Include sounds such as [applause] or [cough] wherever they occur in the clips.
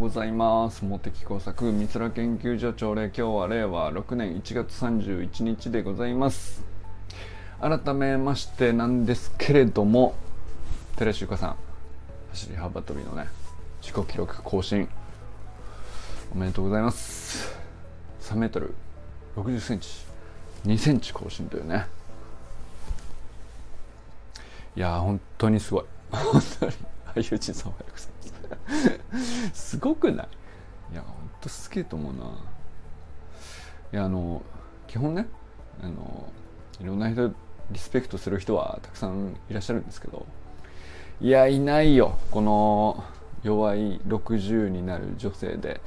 ございます。茂木工作三浦研究所朝礼今日は令和6年1月31日でございます。改めましてなんですけれども寺石ゆかさん走り幅跳びのね自己記録更新おめでとうございます。3メートル60センチ2センチ更新というね。いやー本当にすごい。本当に。俳優陣さんおはようございます。[laughs] すごくない？いや本当すげえと思うな。いやあの基本ねあのいろんな人リスペクトする人はたくさんいらっしゃるんですけどいやいないよこの弱い60になる女性で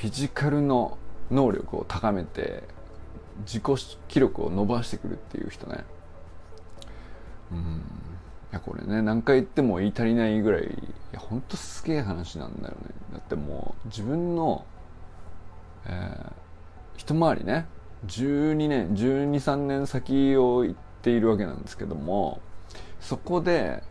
フィジカルの能力を高めて自己記録を伸ばしてくるっていう人ね。うん。やこれね何回言っても言い足りないぐらいいやほんとすげえ話なんだよね。だってもう自分の、えー、一回りね12年123年先を行っているわけなんですけどもそこで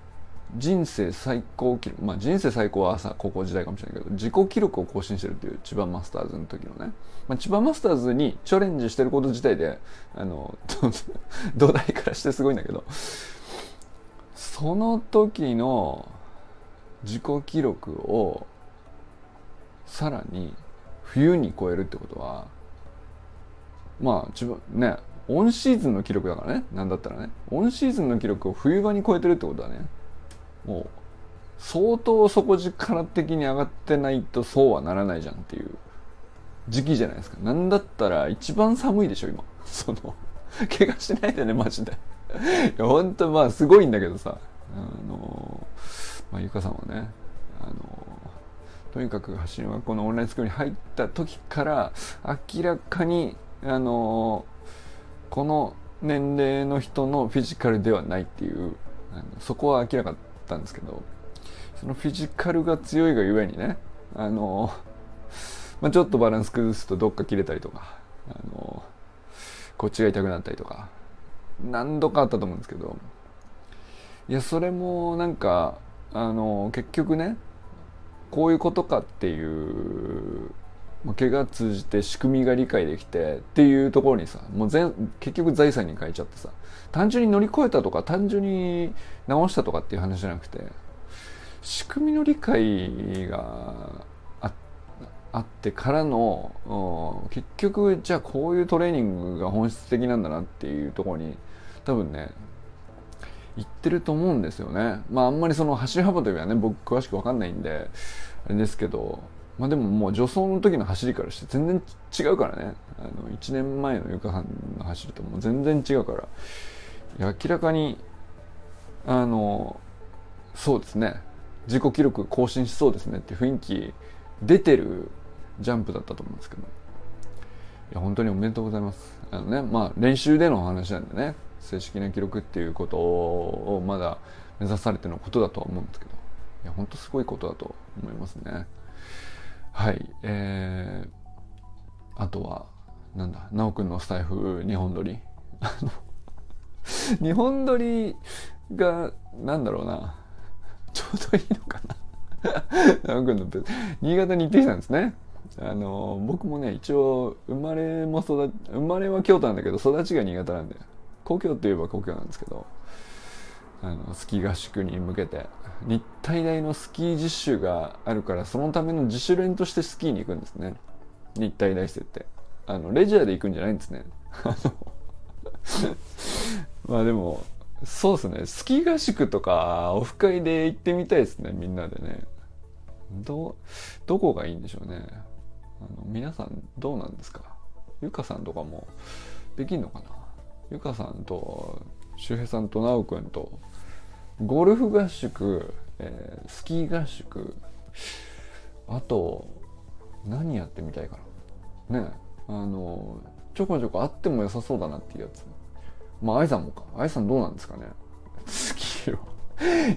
人生最高記録まあ人生最高は朝高校時代かもしれないけど自己記録を更新してるっていう千葉マスターズの時のね、まあ、千葉マスターズにチャレンジしてること自体であの土台 [laughs] からしてすごいんだけど。その時の自己記録をさらに冬に超えるってことはまあ自分ねオンシーズンの記録だからね。なんだったらね。オンシーズンの記録を冬場に超えてるってことはね。もう相当底力的に上がってないとそうはならないじゃんっていう時期じゃないですか。なんだったら一番寒いでしょ今。その怪我しないでねマジで。いや本当まあすごいんだけどさ。あのまあゆかさんはねあのとにかく走りはこのオンラインスクールに入った時から明らかにあのこの年齢の人のフィジカルではないっていうそこは明らかだったんですけどそのフィジカルが強いがゆえにねあの、まあ、ちょっとバランス崩すとどっか切れたりとかあのこっちが痛くなったりとか何度かあったと思うんですけどいやそれもなんかあの結局ねこういうことかっていう怪我通じて仕組みが理解できてっていうところにさもう全結局財産に変えちゃってさ単純に乗り越えたとか単純に直したとかっていう話じゃなくて仕組みの理解があってからの結局じゃあこういうトレーニングが本質的なんだなっていうところに多分ね言ってると思うんですよね。まああんまりその走り幅跳びはね僕詳しく分かんないんであれですけどまあでももう助走の時の走りからして全然違うからね。あの1年前のゆかさんの走りともう全然違うから。明らかにあのそうですね。自己記録更新しそうですねって雰囲気出てるジャンプだったと思うんですけど。いや本当におめでとうございます。あのねまあ練習での話なんでね。正式な記録っていうことをまだ目指されてのことだとは思うんですけどいや本当すごいことだと思いますね。はいえー、あとはなんだ奈くんのスタイフ2本撮り。あの2本撮りがなんだろうな。ちょうどいいのかな。奈くんの新潟に行ってきたんですね。あの僕もね一応生まれも育生まれは京都なんだけど育ちが新潟なんで故郷といえば故郷なんですけどあのスキー合宿に向けて。日体大のスキー実習があるからそのための自主練としてスキーに行くんですね。日体大生って。あのレジャーで行くんじゃないんですね。[laughs] まあでもそうですね。スキー合宿とかオフ会で行ってみたいですねみんなでね。どどこがいいんでしょうね。あの皆さんどうなんですか？ゆかさんとかもできんのかな？ゆかさんと周平さんと直くんとゴルフ合宿、えー、スキー合宿あと何やってみたいかな。ねあのちょこちょこあっても良さそうだなっていうやつ。まあ愛さんもか。愛さんどうなんですかね。スキーを。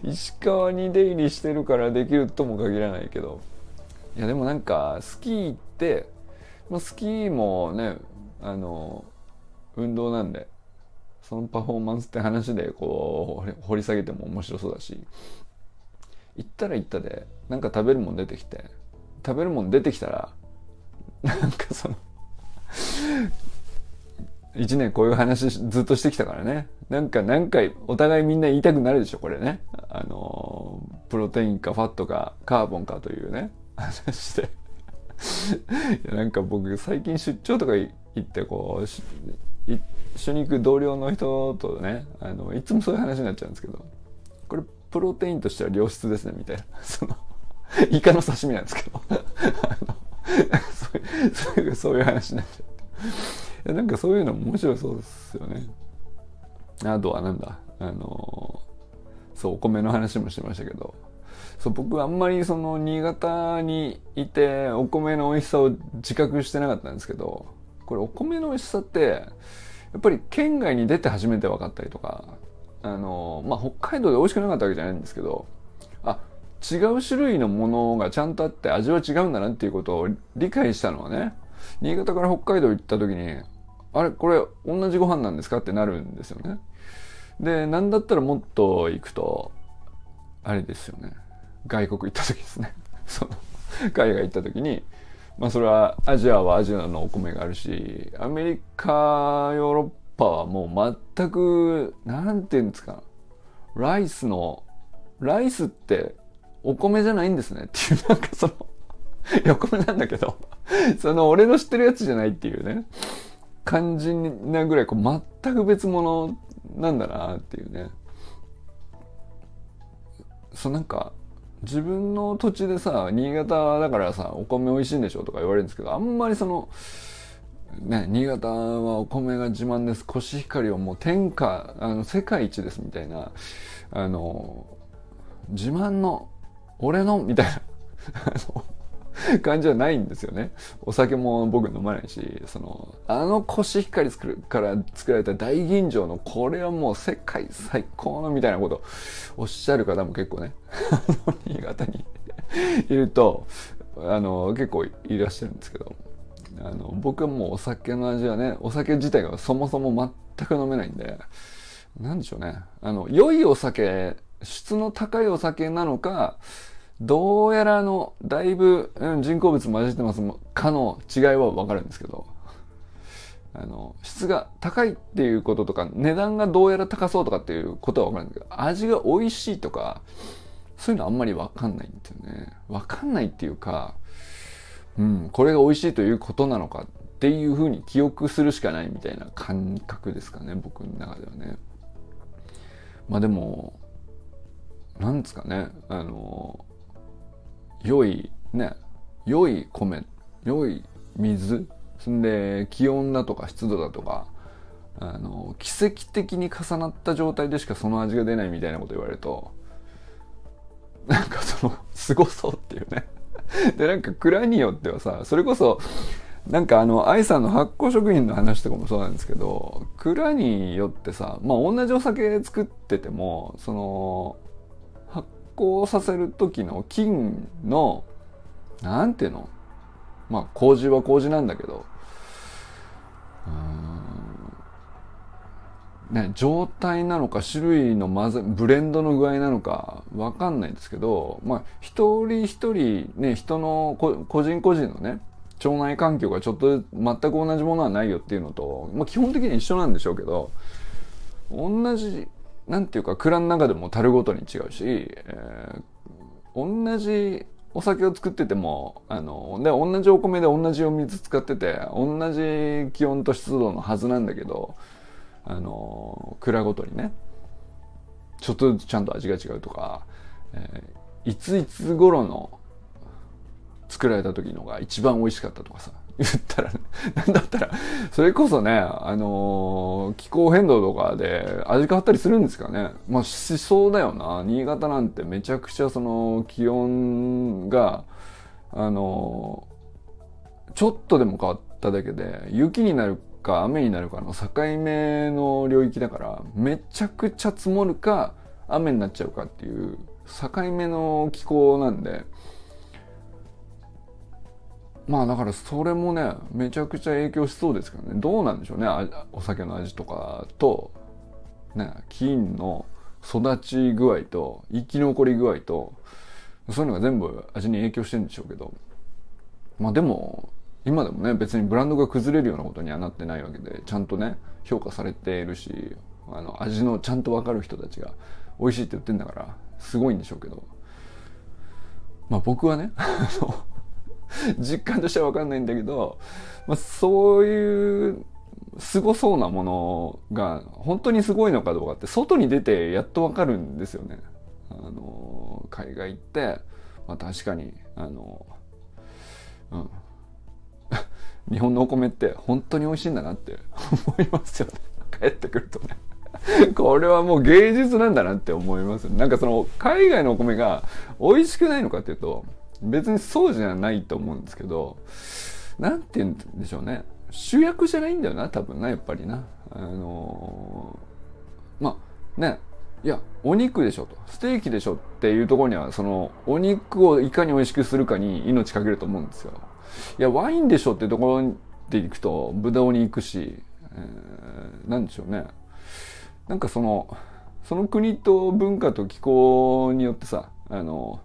石川に出入りしてるからできるとも限らないけど。いやでもなんかスキーって、まあ、スキーもねあの運動なんで。そのパフォーマンスって話でこう掘り下げても面白そうだし行ったら行ったでなんか食べるもん出てきて食べるもん出てきたらなんかその一年こういう話ずっとしてきたからね。なんか何回お互いみんな言いたくなるでしょこれね。あのプロテインかファットかカーボンかというね話で。なんか僕最近出張とか行ってこう行って一緒に行く同僚の人とねあのいつもそういう話になっちゃうんですけどこれプロテインとしては良質ですねみたいな。[laughs] そのイカの刺身なんですけど。[laughs] そういうそういう話になっちゃって。なんかそういうの面白そうですよね。あとはなんだあのそうお米の話もしてましたけど。そう僕あんまりその新潟にいてお米の美味しさを自覚してなかったんですけどこれお米の美味しさってやっぱり県外に出て初めて分かったりとかあのまあ北海道で美味しくなかったわけじゃないんですけどあ違う種類のものがちゃんとあって味は違うんだなっていうことを理解したのはね新潟から北海道行った時にあれこれ同じご飯なんですかってなるんですよね。でなんだったらもっと行くとあれですよね。外国行った時ですね。[laughs] その海外行った時にまあそれはアジアはアジアのお米があるしアメリカヨーロッパはもう全くなんていうんですかライスのライスってお米じゃないんですね。っていうなんかその横米なんだけどその俺の知ってるやつじゃないっていうね感じなぐらいこう全く別物なんだなっていうね。そうなんか自分の土地でさ新潟だからさお米美味しいんでしょとか言われるんですけどあんまりそのね新潟はお米が自慢です。コシヒカリはもう天下あの世界一ですみたいなあの自慢の俺のみたいな。[laughs] [laughs] 感じはないんですよね。お酒も僕飲まないし、その、あのコシヒカリ作るから作られた大吟醸のこれはもう世界最高のみたいなことおっしゃる方も結構ね、新潟にいると、あの、結構いらっしゃるんですけど、あの、僕はもうお酒の味はね、お酒自体がそもそも全く飲めないんで、なんでしょうね。あの、良いお酒、質の高いお酒なのか、どうやらあの、だいぶ、うん、人工物混じってますかの違いはわかるんですけど、あの、質が高いっていうこととか、値段がどうやら高そうとかっていうことはわかるんですけど、味が美味しいとか、そういうのあんまりわかんないんですよね。わかんないっていうか、うん、これが美味しいということなのかっていうふうに記憶するしかないみたいな感覚ですかね、僕の中ではね。まあでも、なんですかね、あの、良いね良い米良い水そんで気温だとか湿度だとかあの奇跡的に重なった状態でしかその味が出ないみたいなこと言われるとなんかそのすごそうっていうね。[laughs] でなんか蔵によってはさそれこそなんかあの愛さんの発酵食品の話とかもそうなんですけど蔵によってさまあ同じお酒作っててもその酵させる時の菌のなんていうの？まあ麹は麹なんだけどね、状態なのか種類の混ぜブレンドの具合なのかわかんないですけど、まあ、一人一人ね人の個人個人のね腸内環境がちょっと全く同じものはないよっていうのと、まあ、基本的に一緒なんでしょうけど同じなんていうか蔵の中でも樽ごとに違うし、えー、同じお酒を作っててもあので同じお米で同じお水使ってて同じ気温と湿度のはずなんだけどあの蔵ごとにねちょっとずつちゃんと味が違うとか、えー、いついつ頃の作られた時のが一番美味しかったとかさ言ったら、ね、なんだったら、それこそね、あのー、気候変動とかで味変わったりするんですかね。まあ、しそうだよな。新潟なんてめちゃくちゃその気温が、あのー、ちょっとでも変わっただけで、雪になるか雨になるかの境目の領域だから、めちゃくちゃ積もるか、雨になっちゃうかっていう境目の気候なんで、まあだからそれもねめちゃくちゃ影響しそうですけどね。どうなんでしょうね。お酒の味とかとね菌の育ち具合と生き残り具合とそういうのが全部味に影響してるんでしょうけど。まあでも今でもね別にブランドが崩れるようなことにはなってないわけでちゃんとね評価されているしあの味のちゃんと分かる人たちが美味しいって言ってんだからすごいんでしょうけど。まあ僕はね [laughs] 実感としては分かんないんだけど、まあ、そういうすごそうなものが本当にすごいのかどうかって外に出てやっと分かるんですよね。あの海外行って、まあ、確かにあの、うん、[laughs] 日本のお米って本当に美味しいんだなって思いますよね。[laughs] 帰ってくるとね。これはもう芸術なんだなって思います。なんかその海外のお米が美味しくないのかっていうと別にそうじゃないと思うんですけど何て言うんでしょうね。主役じゃないんだよな多分なやっぱりな。あのー、まあね。いやお肉でしょと。ステーキでしょっていうところにはそのお肉をいかに美味しくするかに命かけると思うんですよ。いやワインでしょっていうところで行くとブドウに行くし、えー、なんでしょうね。なんかそのその国と文化と気候によってさあの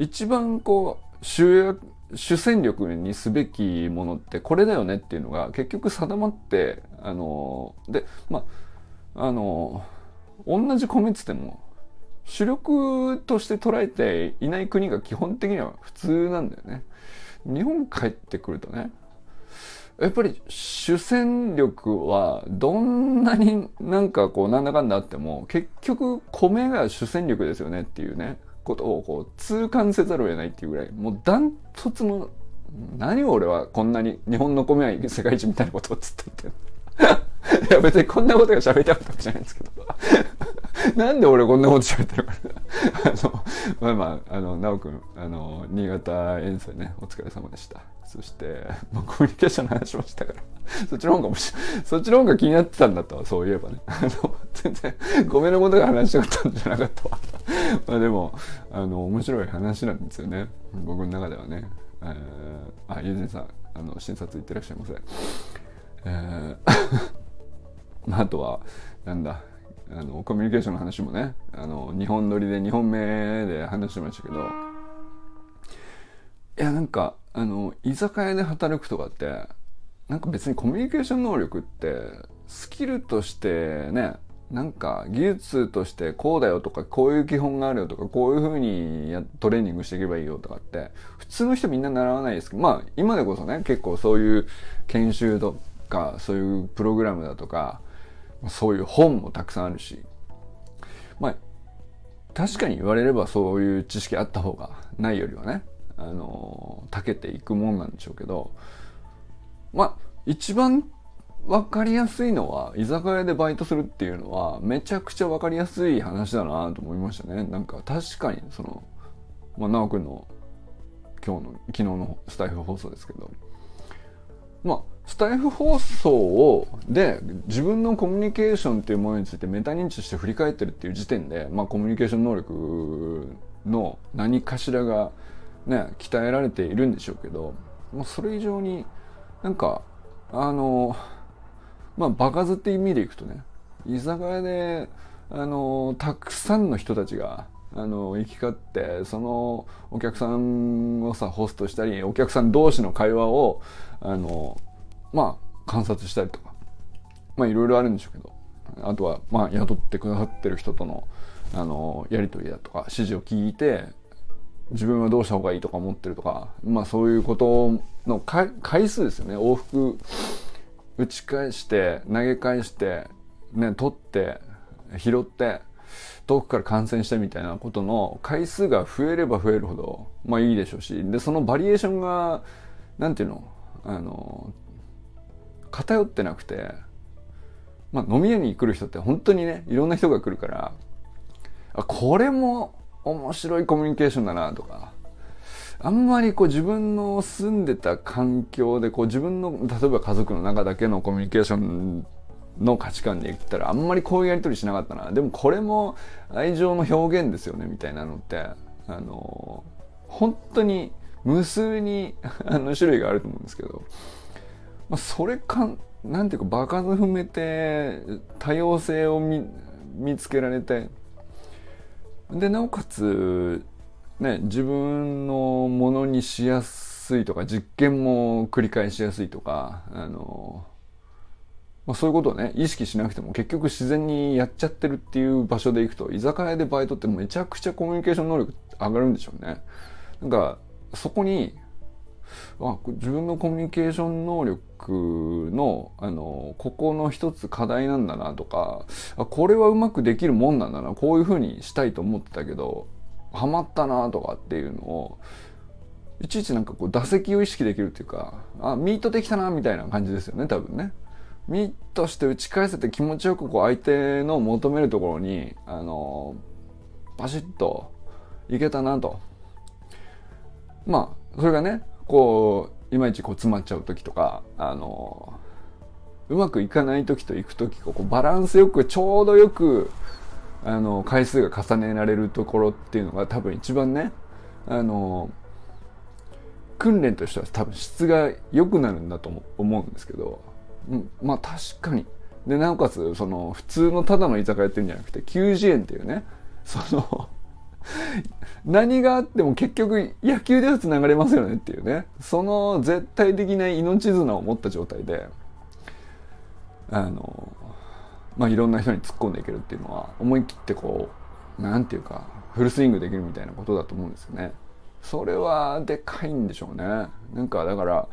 一番こう主役主戦力にすべきものってこれだよねっていうのが結局定まってあのでまああの同じ米っつっても主力として捉えていない国が基本的には普通なんだよね。日本帰ってくるとねやっぱり主戦力はどんなになんかこうなんだかんだあっても結局米が主戦力ですよねっていうねことをこう痛感せざるを得ないっていうぐらいもうダントツの何を俺はこんなに日本の米は世界一みたいなことをつったって [laughs] いや別にこんなことが喋りたかったわけじゃないんですけど。[laughs] なんで俺こんなこと喋ってるか [laughs] あのまあまああの直くんあの新潟遠征ねお疲れ様でした。そして、まあ、コミュニケーションの話もしたから。[laughs] そっちの方がもしそっちの方が気になってたんだとそういえばね。あの全然ごめんのことが話したかったんじゃなかったわ。まあでもあの面白い話なんですよね。僕の中ではね、えー、あゆずさんあの診察行ってらっしゃいませ。えーまあ、あとはなんだあのコミュニケーションの話もねあの2本撮りで2本目で話してましたけどいやなんかあの居酒屋で働くとかってなんか別にコミュニケーション能力ってスキルとしてねなんか技術としてこうだよとかこういう基本があるよとかこういうふうにやトレーニングしていけばいいよとかって普通の人みんな習わないですけどまあ今でこそね結構そういう研修とかそういうプログラムだとかそういう本もたくさんあるしまあ確かに言われればそういう知識あった方がないよりはねあの長けていくもんなんでしょうけどまあ一番分かりやすいのは居酒屋でバイトするっていうのはめちゃくちゃ分かりやすい話だなと思いましたね。なんか確かにそのまあ直くんの今日の昨日のスタイフ放送ですけどまあスタイフ放送をで自分のコミュニケーションっていうものについてメタ認知して振り返ってるっていう時点で、まあ、コミュニケーション能力の何かしらが、ね、鍛えられているんでしょうけどもうそれ以上になんかあのまあ場数って意味でいくとね居酒屋であのたくさんの人たちがあの行き交ってそのお客さんをさホストしたりお客さん同士の会話をあのまあ観察したりとか。まあいろいろあるんでしょうけど。あとはまあ雇ってくださってる人とのあのやり取りだとか指示を聞いて自分はどうした方がいいとか思ってるとかまあそういうことの回数ですよね。往復打ち返して投げ返してね取って拾って遠くから感染してみたいなことの回数が増えれば増えるほどまあいいでしょうし。でそのバリエーションがなんていうの？あの偏ってなくて、まあ、飲み屋に来る人って本当にねいろんな人が来るからあこれも面白いコミュニケーションだなとかあんまりこう自分の住んでた環境でこう自分の例えば家族の中だけのコミュニケーションの価値観で言ったらあんまりこういうやり取りしなかったな。でもこれも愛情の表現ですよねみたいなのってあの本当に無数にあの種類があると思うんですけどまあ、それかなんていうか場数踏めて多様性を見見つけられてでなおかつね自分のものにしやすいとか実験も繰り返しやすいとかあの、まあ、そういうことをね意識しなくても結局自然にやっちゃってるっていう場所で行くと居酒屋でバイトってめちゃくちゃコミュニケーション能力上がるんでしょうね。なんかそこにあ自分のコミュニケーション能力のあのここの一つ課題なんだなとかあこれはうまくできるもんなんだなこういうふうにしたいと思ってたけどハマったなとかっていうのをいちいちなんかこう打席を意識できるっていうかあミートできたなみたいな感じですよね多分ね。ミートして打ち返せて気持ちよくこう相手の求めるところにあのパシッといけたなと。まあそれがねこういまいちこう詰まっちゃう時とかあのうまくいかない時と行く時こうバランスよくちょうどよくあの回数が重ねられるところっていうのが多分一番ねあの訓練としては多分質が良くなるんだと思うんですけど、うん、まあ確かに。でなおかつその普通のただの居酒屋っていうんじゃなくて90円っていうねその何があっても結局野球では繋がれますよねっていうね。その絶対的な命綱を持った状態であのまあいろんな人に突っ込んでいけるっていうのは思い切ってこうなんていうかフルスイングできるみたいなことだと思うんですよね。それはでかいんでしょうね。なんかだから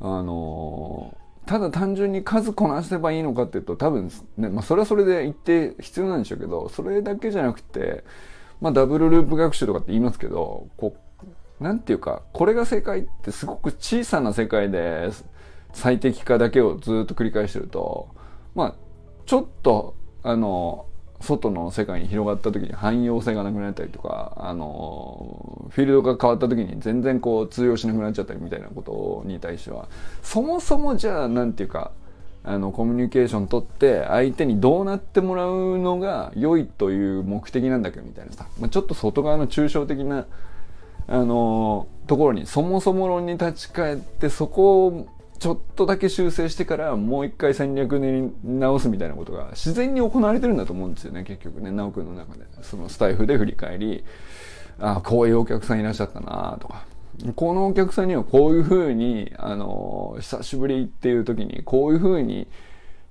あのただ単純に数こなせばいいのかっていうと多分ね、まあ、それはそれで一定必要なんでしょうけどそれだけじゃなくてまあ、ダブルループ学習とかって言いますけど、こう、なんていうか、これが正解ってすごく小さな世界で最適化だけをずっと繰り返してると、まあ、ちょっと、あの、外の世界に広がった時に汎用性がなくなったりとか、あの、フィールドが変わった時に全然こう通用しなくなっちゃったりみたいなことに対しては、そもそもじゃあ、なんていうか、あのコミュニケーション取って相手にどうなってもらうのが良いという目的なんだけどみたいなさ、まあ、ちょっと外側の抽象的なあのところにそもそも論に立ち返ってそこをちょっとだけ修正してからもう一回戦略に直すみたいなことが自然に行われてるんだと思うんですよね結局ね直くんの中で。そのスタイフで振り返りあこういうお客さんいらっしゃったなとか。このお客さんにはこういうふうに、あの、久しぶりっていう時にこういうふうに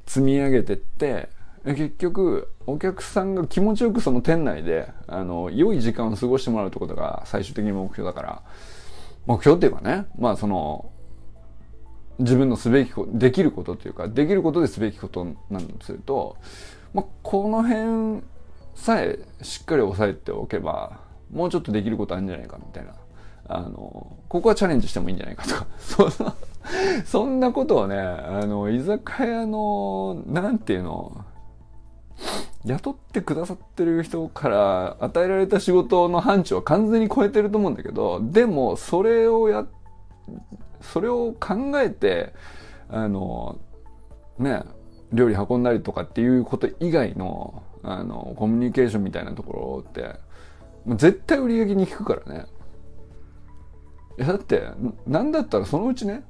積み上げてって、結局、お客さんが気持ちよくその店内で、あの、良い時間を過ごしてもらうってことが最終的に目標だから、目標っていうかね、まあその、自分のすべきこと、できることっていうか、できることですべきことなんですると、まあこの辺さえしっかり押さえておけば、もうちょっとできることあるんじゃないかみたいな。あの、ここはチャレンジしてもいいんじゃないかとか、[laughs] そんな、そんなことをね、あの、居酒屋の、なんていうの、雇ってくださってる人から与えられた仕事の範疇は完全に超えてると思うんだけど、でも、それをや、それを考えて、あの、ね、料理運んだりとかっていうこと以外の、あの、コミュニケーションみたいなところって、絶対売り上げに効くからね。いやだって何だったらそのうちね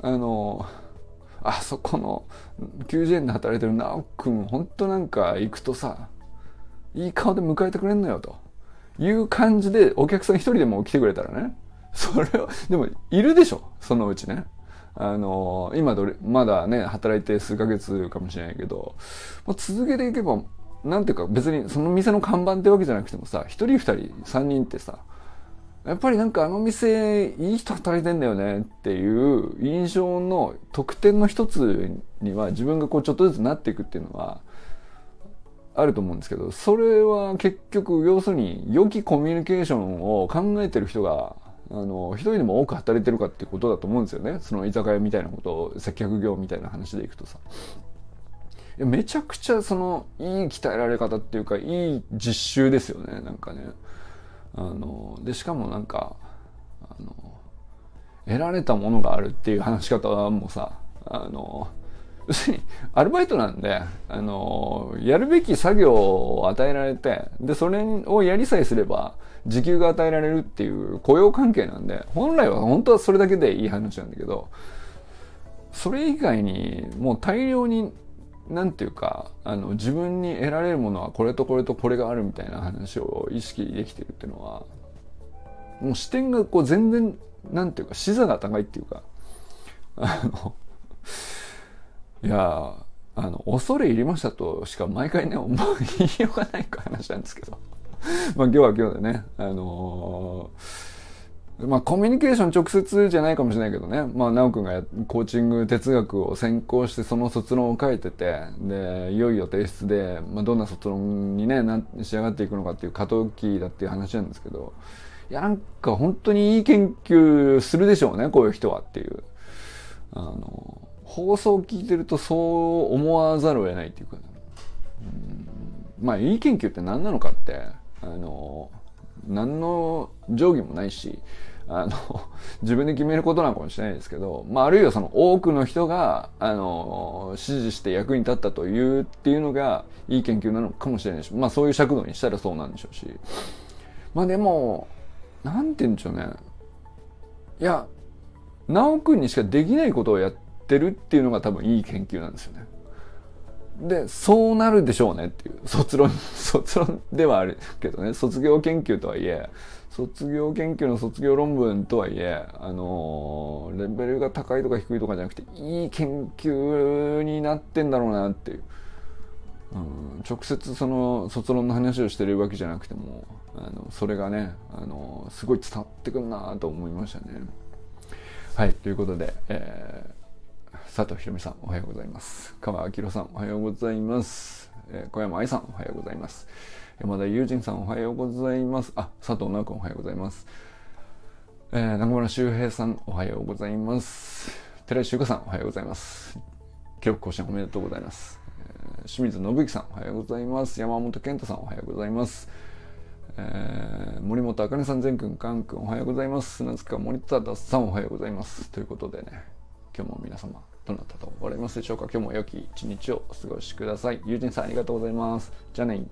あのあそこの90円で働いてる直くんほんとなんか行くとさいい顔で迎えてくれんのよという感じでお客さん一人でも来てくれたらねそれはでもいるでしょそのうちね。あの今どれまだね働いて数ヶ月かもしれないけど、まあ、続けていけばなんていうか別にその店の看板ってわけじゃなくてもさ一人二人三人ってさやっぱりなんかあの店いい人働いてんだよねっていう印象の特典の一つには自分がこうちょっとずつなっていくっていうのはあると思うんですけどそれは結局要するに良きコミュニケーションを考えてる人があの一人でも多く働いてるかってことだと思うんですよね。その居酒屋みたいなことを接客業みたいな話でいくとさ。めちゃくちゃそのいい鍛えられ方っていうかいい実習ですよねなんかね。あのでしかもなんかあの得られたものがあるっていう話し方はもうさあの要するにアルバイトなんであのやるべき作業を与えられてでそれをやりさえすれば時給が与えられるっていう雇用関係なんで本来は本当はそれだけでいい話なんだけどそれ以外にもう大量になんていうかあの自分に得られるものはこれとこれとこれがあるみたいな話を意識できてるっていうのはもう視点がこう全然なんていうか視座が高いっていうかあのいやあの恐れ入りましたとしか毎回ね思いようがないか話なんですけど。まあ今日は今日でねあのーまあコミュニケーション直接じゃないかもしれないけどね、まあ直くんがコーチング哲学を専攻してその卒論を書いてて、で、いよいよ提出で、まあどんな卒論にね、な仕上がっていくのかっていう過渡期だっていう話なんですけど、いやなんか本当にいい研究するでしょうね、こういう人はっていう。あの、放送を聞いてるとそう思わざるを得ないっていうか、うん、まあいい研究って何なのかって、あの、何の定規もないし、あの、[laughs] 自分で決めることなのかもしれないですけど、まあ、あるいはその多くの人が、あの、支持して役に立ったというっていうのが、いい研究なのかもしれないし、まあ、そういう尺度にしたらそうなんでしょうし。まあ、でも、なんて言うんでしょうね。いや、直くんにしかできないことをやってるっていうのが多分いい研究なんですよね。で、そうなるでしょうねっていう、卒論、[laughs] 卒論ではあるけどね、卒業研究とはいえ、卒業研究の卒業論文とはいえ、あのー、レベルが高いとか低いとかじゃなくて、いい研究になってんだろうなっていう。うん、直接その卒論の話をしてるわけじゃなくても、あの、それがね、あの、すごい伝わってくんなと思いましたね。はい、ということで、えー佐藤ひろみさんおはようございます。川明さんおはようございます、えー、小山愛さんおはようございます。山田友人さんおはようございます。あ佐藤直君おはようございます。えー、中村修平さんおはようございます。寺井修香さんおはようございます。記録更新おめでとうございます、えー、清水信之さんおはようございます。山本健太さんおはようございます。えー、森本茜さん、全くん、かんくん、おはようございます。砂塚森忠さん、おはようございます。ということでね、今日も皆様、どなったと思われますでしょうか？今日も良き一日をお過ごしください。友人さんありがとうございます。じゃあね。